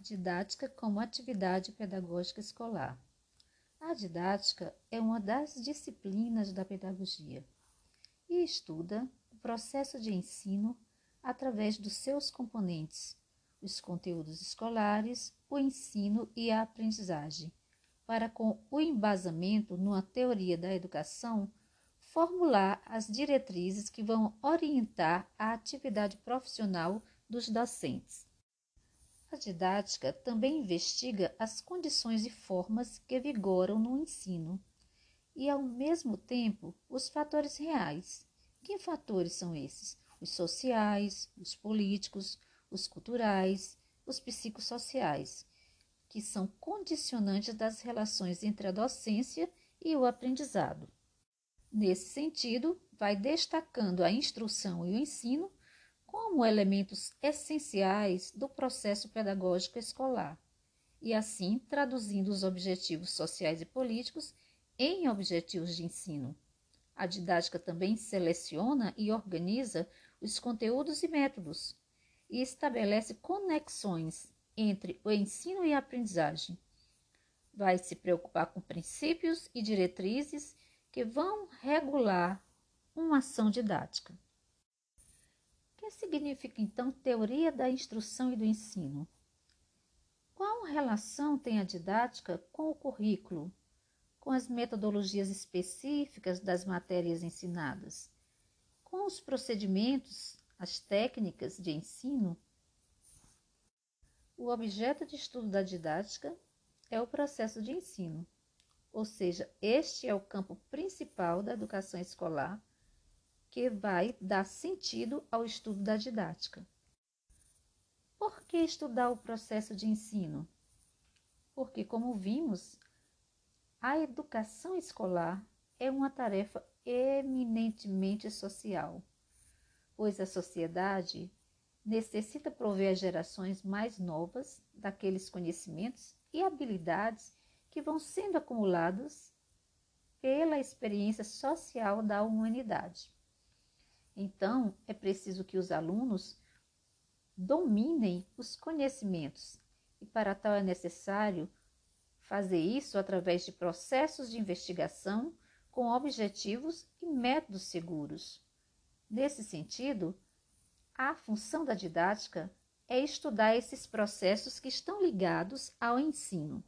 didática como atividade pedagógica escolar. A didática é uma das disciplinas da pedagogia e estuda o processo de ensino através dos seus componentes, os conteúdos escolares, o ensino e a aprendizagem, para com o embasamento numa teoria da educação formular as diretrizes que vão orientar a atividade profissional dos docentes. A didática também investiga as condições e formas que vigoram no ensino e, ao mesmo tempo, os fatores reais. Que fatores são esses? Os sociais, os políticos, os culturais, os psicossociais, que são condicionantes das relações entre a docência e o aprendizado. Nesse sentido, vai destacando a instrução e o ensino como elementos essenciais do processo pedagógico escolar, e assim traduzindo os objetivos sociais e políticos em objetivos de ensino. A didática também seleciona e organiza os conteúdos e métodos e estabelece conexões entre o ensino e a aprendizagem. Vai se preocupar com princípios e diretrizes que vão regular uma ação didática que significa então teoria da instrução e do ensino? Qual relação tem a didática com o currículo, com as metodologias específicas das matérias ensinadas, com os procedimentos, as técnicas de ensino? O objeto de estudo da didática é o processo de ensino, ou seja, este é o campo principal da educação escolar que vai dar sentido ao estudo da didática. Por que estudar o processo de ensino? Porque, como vimos, a educação escolar é uma tarefa eminentemente social, pois a sociedade necessita prover às gerações mais novas daqueles conhecimentos e habilidades que vão sendo acumulados pela experiência social da humanidade. Então, é preciso que os alunos dominem os conhecimentos, e para tal é necessário fazer isso através de processos de investigação com objetivos e métodos seguros. Nesse sentido, a função da didática é estudar esses processos que estão ligados ao ensino.